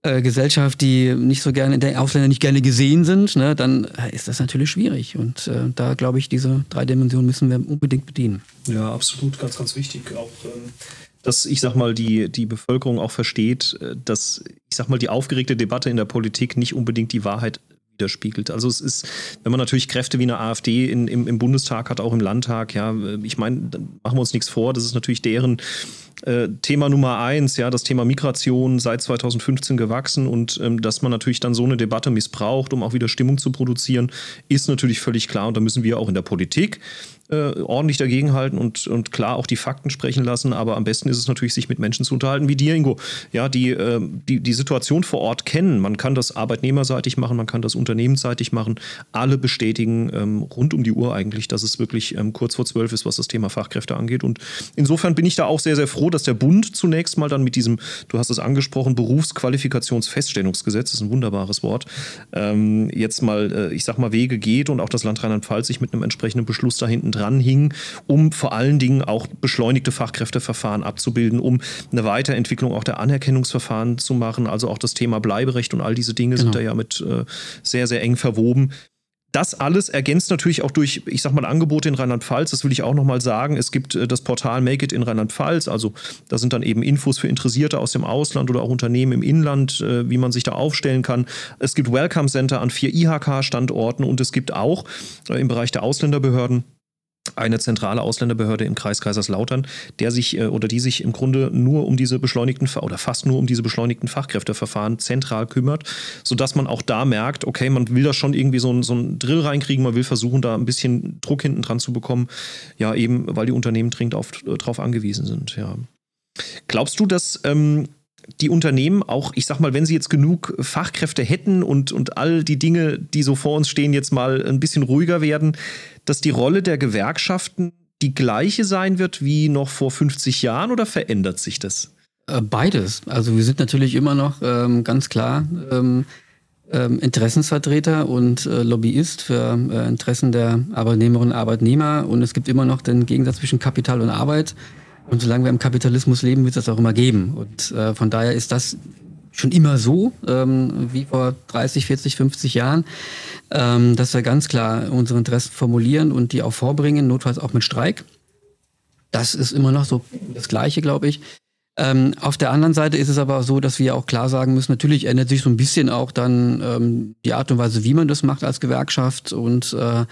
äh, Gesellschaft, die nicht so gerne, der Ausländer nicht gerne gesehen sind, ne, dann äh, ist das natürlich schwierig. Und äh, da glaube ich, diese drei Dimensionen müssen wir unbedingt bedienen. Ja, absolut, ganz, ganz wichtig. Auch ähm, dass ich sag mal, die, die Bevölkerung auch versteht, äh, dass ich sag mal, die aufgeregte Debatte in der Politik nicht unbedingt die Wahrheit widerspiegelt. Also es ist, wenn man natürlich Kräfte wie eine AfD in, im, im Bundestag hat, auch im Landtag, ja, ich meine, machen wir uns nichts vor, das ist natürlich deren äh, Thema Nummer eins, ja, das Thema Migration seit 2015 gewachsen und ähm, dass man natürlich dann so eine Debatte missbraucht, um auch wieder Stimmung zu produzieren, ist natürlich völlig klar und da müssen wir auch in der Politik äh, ordentlich dagegenhalten und, und klar auch die Fakten sprechen lassen. Aber am besten ist es natürlich, sich mit Menschen zu unterhalten wie dir, Ingo, ja, die, äh, die die Situation vor Ort kennen. Man kann das arbeitnehmerseitig machen, man kann das unternehmensseitig machen. Alle bestätigen ähm, rund um die Uhr eigentlich, dass es wirklich ähm, kurz vor zwölf ist, was das Thema Fachkräfte angeht. Und insofern bin ich da auch sehr, sehr froh, dass der Bund zunächst mal dann mit diesem, du hast es angesprochen, Berufsqualifikationsfeststellungsgesetz, ist ein wunderbares Wort, ähm, jetzt mal, äh, ich sag mal, Wege geht und auch das Land Rheinland-Pfalz sich mit einem entsprechenden Beschluss da hinten dran hing, um vor allen Dingen auch beschleunigte Fachkräfteverfahren abzubilden, um eine Weiterentwicklung auch der Anerkennungsverfahren zu machen. Also auch das Thema Bleiberecht und all diese Dinge genau. sind da ja mit äh, sehr, sehr eng verwoben. Das alles ergänzt natürlich auch durch, ich sag mal, Angebote in Rheinland-Pfalz. Das will ich auch nochmal sagen. Es gibt äh, das Portal Make It in Rheinland-Pfalz. Also da sind dann eben Infos für Interessierte aus dem Ausland oder auch Unternehmen im Inland, äh, wie man sich da aufstellen kann. Es gibt Welcome Center an vier IHK-Standorten und es gibt auch äh, im Bereich der Ausländerbehörden eine zentrale Ausländerbehörde im Kreis Kaiserslautern, der sich äh, oder die sich im Grunde nur um diese beschleunigten oder fast nur um diese beschleunigten Fachkräfteverfahren zentral kümmert, sodass man auch da merkt, okay, man will da schon irgendwie so, ein, so einen Drill reinkriegen, man will versuchen, da ein bisschen Druck hinten dran zu bekommen, ja, eben, weil die Unternehmen dringend darauf angewiesen sind, ja. Glaubst du, dass ähm, die Unternehmen auch, ich sag mal, wenn sie jetzt genug Fachkräfte hätten und, und all die Dinge, die so vor uns stehen, jetzt mal ein bisschen ruhiger werden, dass die Rolle der Gewerkschaften die gleiche sein wird wie noch vor 50 Jahren oder verändert sich das? Äh, beides. Also wir sind natürlich immer noch ähm, ganz klar ähm, ähm, Interessensvertreter und äh, Lobbyist für äh, Interessen der Arbeitnehmerinnen und Arbeitnehmer und es gibt immer noch den Gegensatz zwischen Kapital und Arbeit. Und solange wir im Kapitalismus leben, wird es das auch immer geben. Und äh, von daher ist das schon immer so, ähm, wie vor 30, 40, 50 Jahren, ähm, dass wir ganz klar unsere Interessen formulieren und die auch vorbringen, notfalls auch mit Streik. Das ist immer noch so das Gleiche, glaube ich. Ähm, auf der anderen Seite ist es aber so, dass wir auch klar sagen müssen, natürlich ändert sich so ein bisschen auch dann ähm, die Art und Weise, wie man das macht als Gewerkschaft und äh,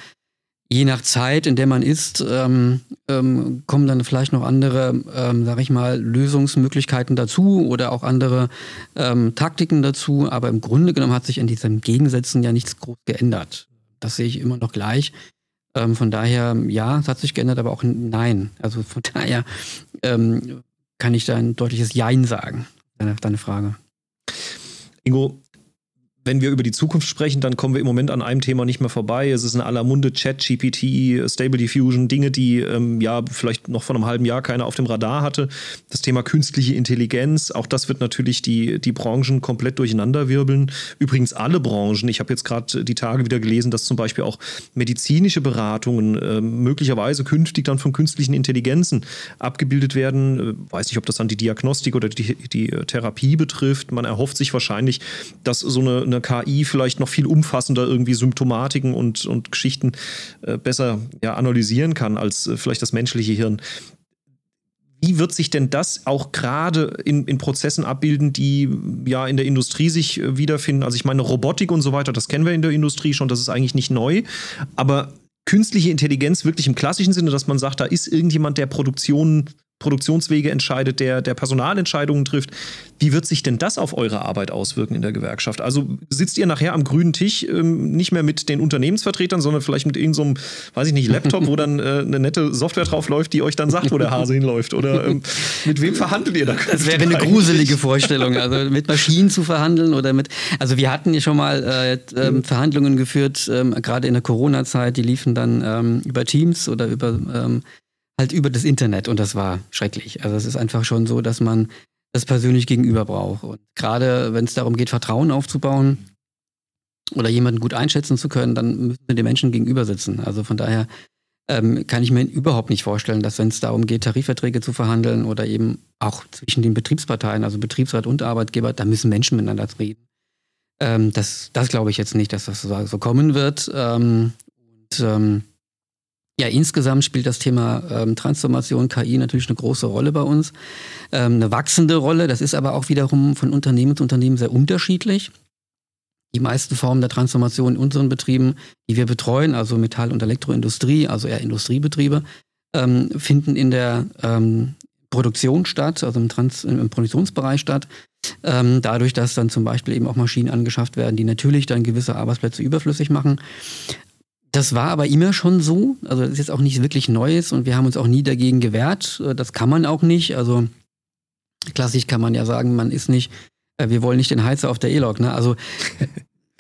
je nach Zeit, in der man ist, ähm, ähm, kommen dann vielleicht noch andere, ähm, sag ich mal, Lösungsmöglichkeiten dazu oder auch andere ähm, Taktiken dazu. Aber im Grunde genommen hat sich in diesen Gegensätzen ja nichts groß geändert. Das sehe ich immer noch gleich. Ähm, von daher, ja, es hat sich geändert, aber auch nein. Also von daher ähm, kann ich da ein deutliches Jein sagen, deine, deine Frage. Ingo, wenn wir über die Zukunft sprechen, dann kommen wir im Moment an einem Thema nicht mehr vorbei. Es ist in aller Munde Chat, GPT, Stable Diffusion, Dinge, die ähm, ja vielleicht noch vor einem halben Jahr keiner auf dem Radar hatte. Das Thema künstliche Intelligenz, auch das wird natürlich die, die Branchen komplett durcheinanderwirbeln. Übrigens alle Branchen. Ich habe jetzt gerade die Tage wieder gelesen, dass zum Beispiel auch medizinische Beratungen äh, möglicherweise künftig dann von künstlichen Intelligenzen abgebildet werden. Äh, weiß nicht, ob das dann die Diagnostik oder die, die Therapie betrifft. Man erhofft sich wahrscheinlich, dass so eine, eine eine KI vielleicht noch viel umfassender irgendwie Symptomatiken und, und Geschichten äh, besser ja, analysieren kann als äh, vielleicht das menschliche Hirn. Wie wird sich denn das auch gerade in, in Prozessen abbilden, die ja in der Industrie sich äh, wiederfinden? Also ich meine, Robotik und so weiter, das kennen wir in der Industrie schon, das ist eigentlich nicht neu. Aber künstliche Intelligenz wirklich im klassischen Sinne, dass man sagt, da ist irgendjemand, der Produktionen Produktionswege entscheidet, der, der Personalentscheidungen trifft. Wie wird sich denn das auf eure Arbeit auswirken in der Gewerkschaft? Also sitzt ihr nachher am grünen Tisch ähm, nicht mehr mit den Unternehmensvertretern, sondern vielleicht mit irgendeinem, so weiß ich nicht, Laptop, wo dann äh, eine nette Software drauf läuft, die euch dann sagt, wo der Hase hinläuft? Oder ähm, mit wem verhandelt ihr da? Das wäre eine gruselige Vorstellung, also mit Maschinen zu verhandeln oder mit. Also wir hatten ja schon mal äh, äh, Verhandlungen geführt, ähm, gerade in der Corona-Zeit, die liefen dann ähm, über Teams oder über ähm, halt über das Internet und das war schrecklich. Also es ist einfach schon so, dass man das persönlich gegenüber braucht. Und gerade wenn es darum geht, Vertrauen aufzubauen oder jemanden gut einschätzen zu können, dann müssen wir den Menschen gegenüber sitzen. Also von daher ähm, kann ich mir überhaupt nicht vorstellen, dass wenn es darum geht, Tarifverträge zu verhandeln oder eben auch zwischen den Betriebsparteien, also Betriebsrat und Arbeitgeber, da müssen Menschen miteinander reden. Ähm, das das glaube ich jetzt nicht, dass das so, so kommen wird. Ähm, und ähm, ja, insgesamt spielt das Thema ähm, Transformation KI natürlich eine große Rolle bei uns. Ähm, eine wachsende Rolle. Das ist aber auch wiederum von Unternehmen zu Unternehmen sehr unterschiedlich. Die meisten Formen der Transformation in unseren Betrieben, die wir betreuen, also Metall- und Elektroindustrie, also eher Industriebetriebe, ähm, finden in der ähm, Produktion statt, also im, Trans im Produktionsbereich statt. Ähm, dadurch, dass dann zum Beispiel eben auch Maschinen angeschafft werden, die natürlich dann gewisse Arbeitsplätze überflüssig machen. Das war aber immer schon so. Also das ist jetzt auch nicht wirklich Neues und wir haben uns auch nie dagegen gewehrt. Äh, das kann man auch nicht. Also klassisch kann man ja sagen, man ist nicht, äh, wir wollen nicht den Heizer auf der E-Log. Ne? Also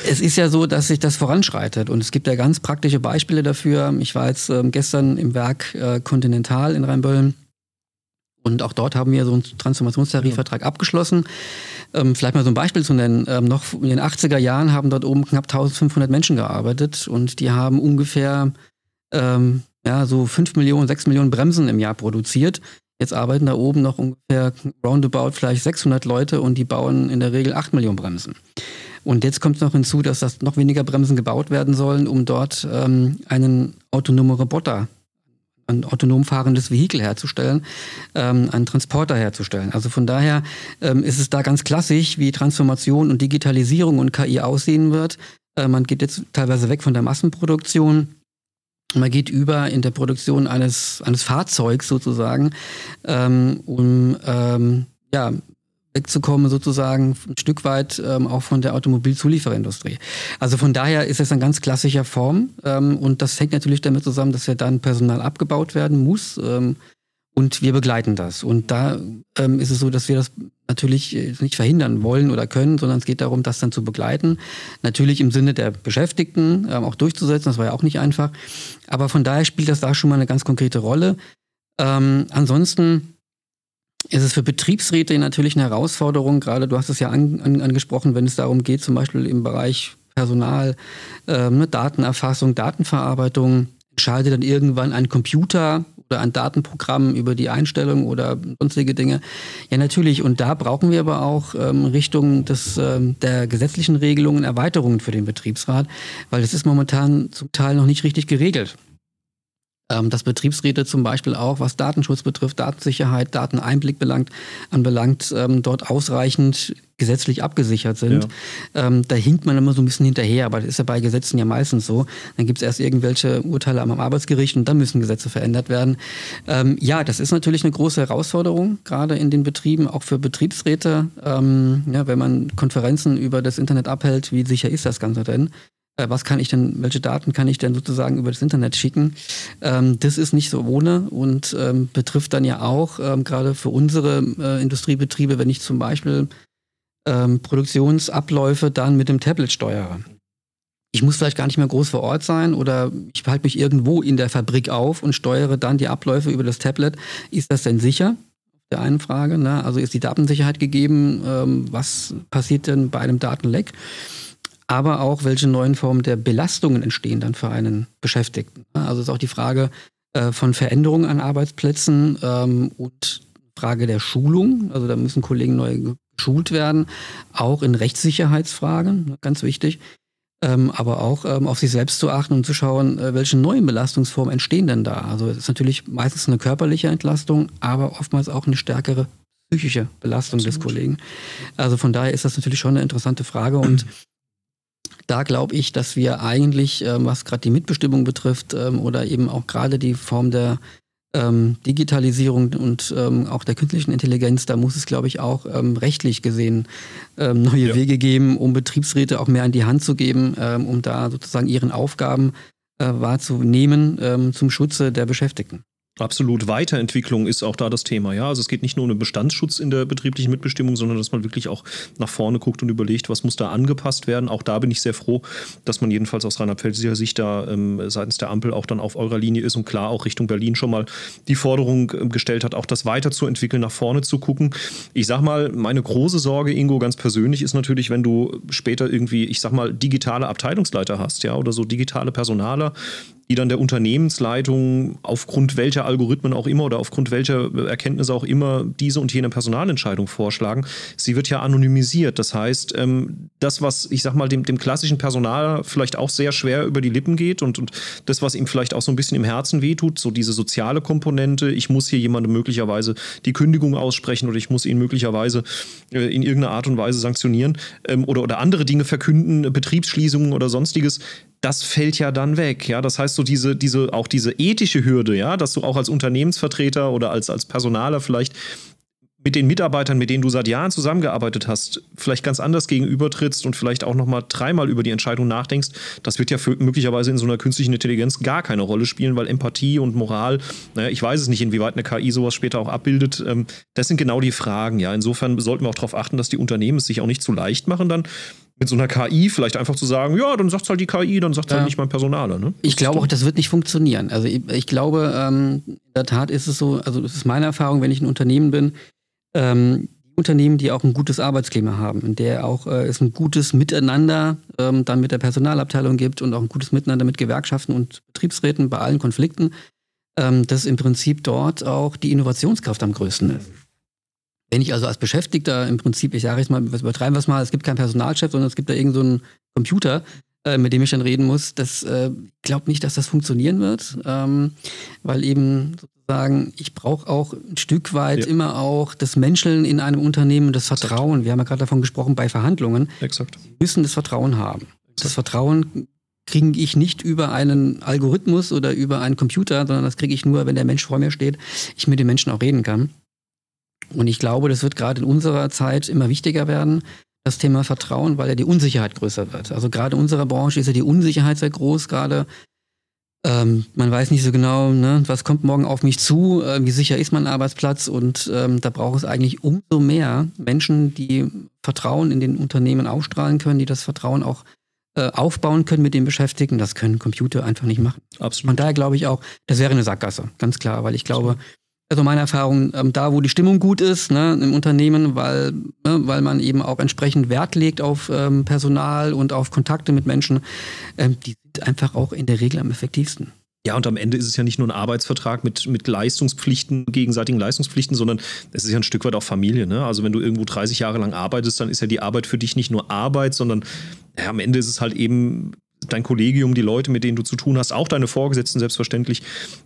es ist ja so, dass sich das voranschreitet und es gibt ja ganz praktische Beispiele dafür. Ich war jetzt ähm, gestern im Werk äh, Continental in Rheinböllen und auch dort haben wir so einen Transformationstarifvertrag ja. abgeschlossen. Ähm, vielleicht mal so ein Beispiel zu nennen. Ähm, noch in den 80er Jahren haben dort oben knapp 1500 Menschen gearbeitet und die haben ungefähr ähm, ja, so 5 Millionen, 6 Millionen Bremsen im Jahr produziert. Jetzt arbeiten da oben noch ungefähr roundabout vielleicht 600 Leute und die bauen in der Regel 8 Millionen Bremsen. Und jetzt kommt noch hinzu, dass das noch weniger Bremsen gebaut werden sollen, um dort ähm, einen autonomen Roboter ein autonom fahrendes Vehikel herzustellen, ähm, einen Transporter herzustellen. Also von daher ähm, ist es da ganz klassisch, wie Transformation und Digitalisierung und KI aussehen wird. Äh, man geht jetzt teilweise weg von der Massenproduktion. Man geht über in der Produktion eines, eines Fahrzeugs sozusagen, ähm, um ähm, ja, wegzukommen, sozusagen ein Stück weit ähm, auch von der Automobilzulieferindustrie. Also von daher ist es eine ganz klassischer Form ähm, und das hängt natürlich damit zusammen, dass ja dann Personal abgebaut werden muss ähm, und wir begleiten das. Und da ähm, ist es so, dass wir das natürlich äh, nicht verhindern wollen oder können, sondern es geht darum, das dann zu begleiten. Natürlich im Sinne der Beschäftigten ähm, auch durchzusetzen, das war ja auch nicht einfach. Aber von daher spielt das da schon mal eine ganz konkrete Rolle. Ähm, ansonsten ist es für Betriebsräte natürlich eine Herausforderung, gerade du hast es ja an, an, angesprochen, wenn es darum geht, zum Beispiel im Bereich Personal, ähm, Datenerfassung, Datenverarbeitung, entscheidet dann irgendwann ein Computer oder ein Datenprogramm über die Einstellung oder sonstige Dinge. Ja, natürlich. Und da brauchen wir aber auch ähm, Richtung des, ähm, der gesetzlichen Regelungen Erweiterungen für den Betriebsrat, weil das ist momentan zum Teil noch nicht richtig geregelt ähm, dass Betriebsräte zum Beispiel auch, was Datenschutz betrifft, Datensicherheit, Dateneinblick belangt, anbelangt, ähm, dort ausreichend gesetzlich abgesichert sind. Ja. Ähm, da hinkt man immer so ein bisschen hinterher, aber das ist ja bei Gesetzen ja meistens so. Dann gibt es erst irgendwelche Urteile am Arbeitsgericht und dann müssen Gesetze verändert werden. Ähm, ja, das ist natürlich eine große Herausforderung, gerade in den Betrieben, auch für Betriebsräte. Ähm, ja, wenn man Konferenzen über das Internet abhält, wie sicher ist das Ganze denn? Äh, was kann ich denn, welche Daten kann ich denn sozusagen über das Internet schicken? Ähm, das ist nicht so ohne und ähm, betrifft dann ja auch ähm, gerade für unsere äh, Industriebetriebe, wenn ich zum Beispiel ähm, Produktionsabläufe dann mit dem Tablet steuere. Ich muss vielleicht gar nicht mehr groß vor Ort sein oder ich halte mich irgendwo in der Fabrik auf und steuere dann die Abläufe über das Tablet. Ist das denn sicher? Der einen Frage. Ne? Also ist die Datensicherheit gegeben? Ähm, was passiert denn bei einem Datenleck? Aber auch, welche neuen Formen der Belastungen entstehen dann für einen Beschäftigten. Also ist auch die Frage äh, von Veränderungen an Arbeitsplätzen ähm, und Frage der Schulung. Also da müssen Kollegen neu geschult werden, auch in Rechtssicherheitsfragen, ganz wichtig. Ähm, aber auch ähm, auf sich selbst zu achten und zu schauen, äh, welche neuen Belastungsformen entstehen denn da. Also es ist natürlich meistens eine körperliche Entlastung, aber oftmals auch eine stärkere psychische Belastung Absolut. des Kollegen. Also von daher ist das natürlich schon eine interessante Frage und da glaube ich, dass wir eigentlich, ähm, was gerade die Mitbestimmung betrifft ähm, oder eben auch gerade die Form der ähm, Digitalisierung und auch der künstlichen Intelligenz, da muss es, glaube ich, auch rechtlich gesehen neue ja. Wege geben, um Betriebsräte auch mehr an die Hand zu geben, um da sozusagen ihren Aufgaben äh, wahrzunehmen zum Schutze der Beschäftigten. Absolut. Weiterentwicklung ist auch da das Thema. Ja, also es geht nicht nur um den Bestandsschutz in der betrieblichen Mitbestimmung, sondern dass man wirklich auch nach vorne guckt und überlegt, was muss da angepasst werden. Auch da bin ich sehr froh, dass man jedenfalls aus rheinland-pfälzischer Sicht da ähm, seitens der Ampel auch dann auf eurer Linie ist und klar auch Richtung Berlin schon mal die Forderung äh, gestellt hat, auch das weiterzuentwickeln, nach vorne zu gucken. Ich sag mal, meine große Sorge, Ingo, ganz persönlich ist natürlich, wenn du später irgendwie, ich sag mal, digitale Abteilungsleiter hast, ja, oder so digitale Personaler, die dann der Unternehmensleitung aufgrund welcher Algorithmen auch immer oder aufgrund welcher Erkenntnisse auch immer diese und jene Personalentscheidung vorschlagen. Sie wird ja anonymisiert. Das heißt, ähm, das, was ich sag mal dem, dem klassischen Personal vielleicht auch sehr schwer über die Lippen geht und, und das, was ihm vielleicht auch so ein bisschen im Herzen wehtut, so diese soziale Komponente, ich muss hier jemandem möglicherweise die Kündigung aussprechen oder ich muss ihn möglicherweise äh, in irgendeiner Art und Weise sanktionieren ähm, oder, oder andere Dinge verkünden, Betriebsschließungen oder sonstiges das fällt ja dann weg. Ja, das heißt, so diese, diese, auch diese ethische Hürde, ja, dass du auch als Unternehmensvertreter oder als, als Personaler vielleicht mit den Mitarbeitern, mit denen du seit Jahren zusammengearbeitet hast, vielleicht ganz anders gegenübertrittst und vielleicht auch nochmal dreimal über die Entscheidung nachdenkst, das wird ja für, möglicherweise in so einer künstlichen Intelligenz gar keine Rolle spielen, weil Empathie und Moral, naja, ich weiß es nicht, inwieweit eine KI sowas später auch abbildet. Ähm, das sind genau die Fragen, ja. Insofern sollten wir auch darauf achten, dass die Unternehmen es sich auch nicht zu leicht machen, dann mit so einer KI vielleicht einfach zu sagen, ja, dann sagt halt die KI, dann sagt ja. halt nicht mein Personaler. Ne? Ich glaube auch, das wird nicht funktionieren. Also ich, ich glaube, ähm, in der Tat ist es so, also das ist meine Erfahrung, wenn ich ein Unternehmen bin, ähm, Unternehmen, die auch ein gutes Arbeitsklima haben, in der auch äh, es ein gutes Miteinander ähm, dann mit der Personalabteilung gibt und auch ein gutes Miteinander mit Gewerkschaften und Betriebsräten bei allen Konflikten, ähm, dass im Prinzip dort auch die Innovationskraft am größten ist. Wenn ich also als Beschäftigter im Prinzip, ich sage jetzt mal, übertreiben wir es mal, es gibt keinen Personalchef, sondern es gibt da irgendeinen so Computer, äh, mit dem ich dann reden muss, das äh, glaube nicht, dass das funktionieren wird, ähm, weil eben sozusagen, ich brauche auch ein Stück weit ja. immer auch das Menscheln in einem Unternehmen, das Vertrauen. Wir haben ja gerade davon gesprochen bei Verhandlungen. Exakt. Sie müssen das Vertrauen haben. Exakt. Das Vertrauen kriege ich nicht über einen Algorithmus oder über einen Computer, sondern das kriege ich nur, wenn der Mensch vor mir steht, ich mit den Menschen auch reden kann. Und ich glaube, das wird gerade in unserer Zeit immer wichtiger werden, das Thema Vertrauen, weil ja die Unsicherheit größer wird. Also gerade in unserer Branche ist ja die Unsicherheit sehr groß, gerade ähm, man weiß nicht so genau, ne, was kommt morgen auf mich zu, äh, wie sicher ist mein Arbeitsplatz und ähm, da braucht es eigentlich umso mehr Menschen, die Vertrauen in den Unternehmen ausstrahlen können, die das Vertrauen auch äh, aufbauen können mit den Beschäftigten. Das können Computer einfach nicht machen. Absolut. Von daher glaube ich auch, das wäre eine Sackgasse, ganz klar, weil ich glaube, also meine Erfahrung, ähm, da wo die Stimmung gut ist ne, im Unternehmen, weil, ne, weil man eben auch entsprechend Wert legt auf ähm, Personal und auf Kontakte mit Menschen, ähm, die sind einfach auch in der Regel am effektivsten. Ja, und am Ende ist es ja nicht nur ein Arbeitsvertrag mit, mit Leistungspflichten, gegenseitigen Leistungspflichten, sondern es ist ja ein Stück weit auch Familie. Ne? Also wenn du irgendwo 30 Jahre lang arbeitest, dann ist ja die Arbeit für dich nicht nur Arbeit, sondern ja, am Ende ist es halt eben dein Kollegium, die Leute, mit denen du zu tun hast, auch deine Vorgesetzten selbstverständlich,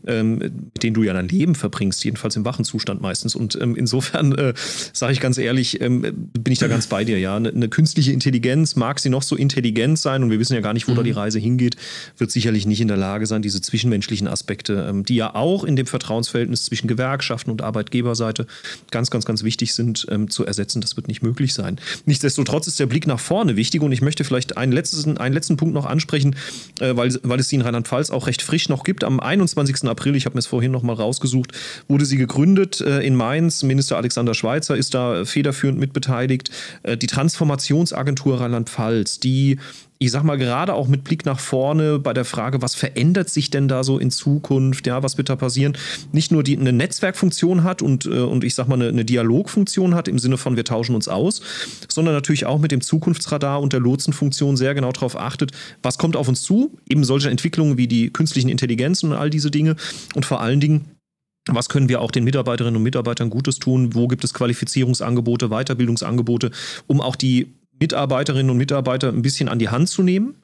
ähm, mit denen du ja dein Leben verbringst, jedenfalls im wachen Zustand meistens. Und ähm, insofern äh, sage ich ganz ehrlich, ähm, bin ich da ganz bei dir. Ja, eine, eine, künstliche Intelligenz mag sie noch so intelligent sein und wir wissen ja gar nicht, wo mhm. da die Reise hingeht, wird sicherlich nicht in der Lage sein, diese zwischenmenschlichen Aspekte, ähm, die ja auch in dem Vertrauensverhältnis zwischen Gewerkschaften und Arbeitgeberseite ganz, ganz, ganz wichtig sind, ähm, zu ersetzen. Das wird nicht möglich sein. Nichtsdestotrotz ist der Blick nach vorne wichtig und ich möchte vielleicht einen letzten, einen letzten Punkt noch ansprechen ansprechen, äh, weil, weil es sie in Rheinland-Pfalz auch recht frisch noch gibt. Am 21. April, ich habe mir es vorhin noch mal rausgesucht, wurde sie gegründet äh, in Mainz. Minister Alexander Schweitzer ist da federführend mitbeteiligt. Äh, die Transformationsagentur Rheinland-Pfalz, die ich sag mal, gerade auch mit Blick nach vorne bei der Frage, was verändert sich denn da so in Zukunft, ja, was wird da passieren, nicht nur die eine Netzwerkfunktion hat und, äh, und ich sag mal, eine, eine Dialogfunktion hat im Sinne von wir tauschen uns aus, sondern natürlich auch mit dem Zukunftsradar und der Lotsenfunktion sehr genau darauf achtet, was kommt auf uns zu, eben solche Entwicklungen wie die künstlichen Intelligenzen und all diese Dinge. Und vor allen Dingen, was können wir auch den Mitarbeiterinnen und Mitarbeitern Gutes tun? Wo gibt es Qualifizierungsangebote, Weiterbildungsangebote, um auch die Mitarbeiterinnen und Mitarbeiter ein bisschen an die Hand zu nehmen,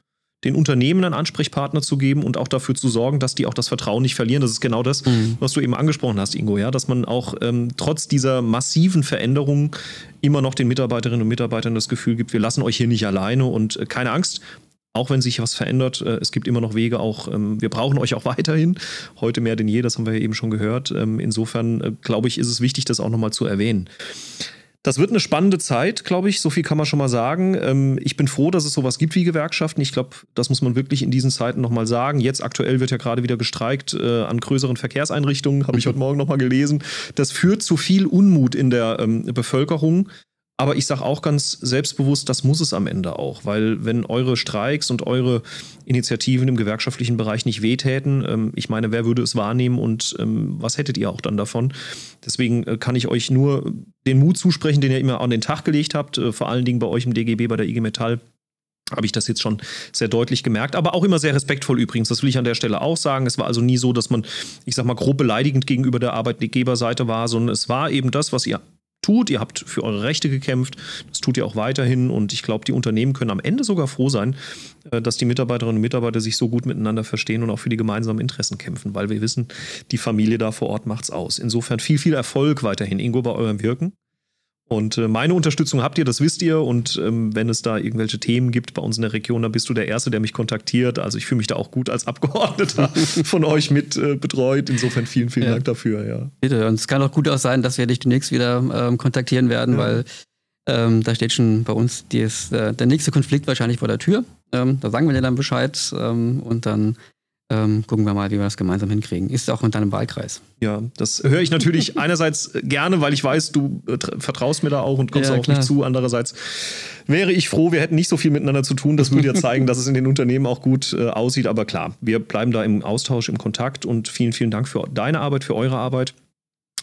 den Unternehmen einen Ansprechpartner zu geben und auch dafür zu sorgen, dass die auch das Vertrauen nicht verlieren. Das ist genau das, mhm. was du eben angesprochen hast, Ingo, ja, dass man auch ähm, trotz dieser massiven Veränderungen immer noch den Mitarbeiterinnen und Mitarbeitern das Gefühl gibt, wir lassen euch hier nicht alleine und äh, keine Angst, auch wenn sich was verändert, äh, es gibt immer noch Wege, auch ähm, wir brauchen euch auch weiterhin, heute mehr denn je, das haben wir ja eben schon gehört. Ähm, insofern, äh, glaube ich, ist es wichtig, das auch nochmal zu erwähnen. Das wird eine spannende Zeit, glaube ich. So viel kann man schon mal sagen. Ähm, ich bin froh, dass es sowas gibt wie Gewerkschaften. Ich glaube, das muss man wirklich in diesen Zeiten nochmal sagen. Jetzt aktuell wird ja gerade wieder gestreikt äh, an größeren Verkehrseinrichtungen, habe ich heute Morgen nochmal gelesen. Das führt zu viel Unmut in der ähm, Bevölkerung. Aber ich sage auch ganz selbstbewusst, das muss es am Ende auch, weil wenn eure Streiks und eure Initiativen im gewerkschaftlichen Bereich nicht wehtäten, ähm, ich meine, wer würde es wahrnehmen und ähm, was hättet ihr auch dann davon? Deswegen äh, kann ich euch nur den Mut zusprechen, den ihr immer an den Tag gelegt habt, äh, vor allen Dingen bei euch im DGB, bei der IG Metall habe ich das jetzt schon sehr deutlich gemerkt, aber auch immer sehr respektvoll übrigens. Das will ich an der Stelle auch sagen. Es war also nie so, dass man, ich sag mal, grob beleidigend gegenüber der Arbeitgeberseite war, sondern es war eben das, was ihr tut. Ihr habt für eure Rechte gekämpft. Das tut ihr auch weiterhin. Und ich glaube, die Unternehmen können am Ende sogar froh sein, äh, dass die Mitarbeiterinnen und Mitarbeiter sich so gut miteinander verstehen und auch für die gemeinsamen Interessen kämpfen, weil wir wissen, die Familie da vor Ort macht's aus. Insofern viel, viel Erfolg weiterhin, Ingo, bei eurem Wirken. Und äh, meine Unterstützung habt ihr, das wisst ihr. Und ähm, wenn es da irgendwelche Themen gibt bei uns in der Region, dann bist du der Erste, der mich kontaktiert. Also ich fühle mich da auch gut als Abgeordneter von euch mit äh, betreut. Insofern vielen, vielen ja. Dank dafür. Ja. Bitte. Und es kann auch gut auch sein, dass wir dich demnächst wieder ähm, kontaktieren werden, ja. weil ähm, da steht schon bei uns die ist, äh, der nächste Konflikt wahrscheinlich vor der Tür. Ähm, da sagen wir dir dann Bescheid ähm, und dann ähm, gucken wir mal, wie wir das gemeinsam hinkriegen. Ist auch in deinem Wahlkreis. Ja, das höre ich natürlich einerseits gerne, weil ich weiß, du äh, vertraust mir da auch und kommst ja, auch nicht zu. Andererseits wäre ich froh, wir hätten nicht so viel miteinander zu tun. Das würde ja zeigen, dass es in den Unternehmen auch gut äh, aussieht. Aber klar, wir bleiben da im Austausch, im Kontakt und vielen, vielen Dank für deine Arbeit, für eure Arbeit.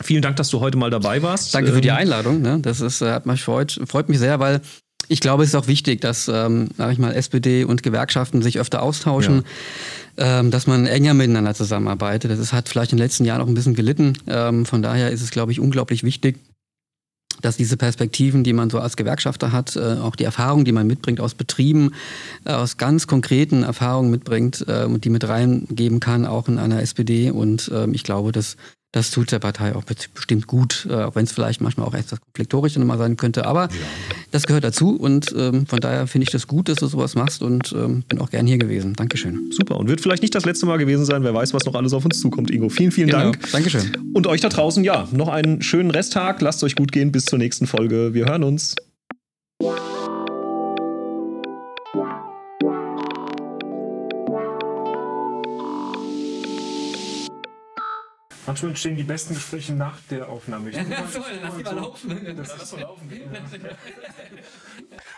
Vielen Dank, dass du heute mal dabei warst. Danke für die ähm, Einladung. Ne? Das ist, äh, hat mich freut, freut mich sehr, weil ich glaube, es ist auch wichtig, dass, ähm, sag ich mal, SPD und Gewerkschaften sich öfter austauschen. Ja dass man enger miteinander zusammenarbeitet. Das hat vielleicht in den letzten Jahren auch ein bisschen gelitten. Ähm, von daher ist es, glaube ich, unglaublich wichtig, dass diese Perspektiven, die man so als Gewerkschafter hat, äh, auch die Erfahrungen, die man mitbringt aus Betrieben, äh, aus ganz konkreten Erfahrungen mitbringt äh, und die mit reingeben kann, auch in einer SPD. Und ähm, ich glaube, dass das tut der Partei auch bestimmt gut, äh, auch wenn es vielleicht manchmal auch etwas konfliktorisch dann mal sein könnte. Aber ja. das gehört dazu und ähm, von daher finde ich das gut, dass du sowas machst und ähm, bin auch gern hier gewesen. Dankeschön. Super und wird vielleicht nicht das letzte Mal gewesen sein. Wer weiß, was noch alles auf uns zukommt, Ingo. Vielen, vielen genau. Dank. Dankeschön. Und euch da draußen, ja, noch einen schönen Resttag. Lasst euch gut gehen. Bis zur nächsten Folge. Wir hören uns. Manchmal entstehen die besten Gespräche nach der Aufnahme. Ich ja, dann lass die mal laufen. Das, das, das so laufen.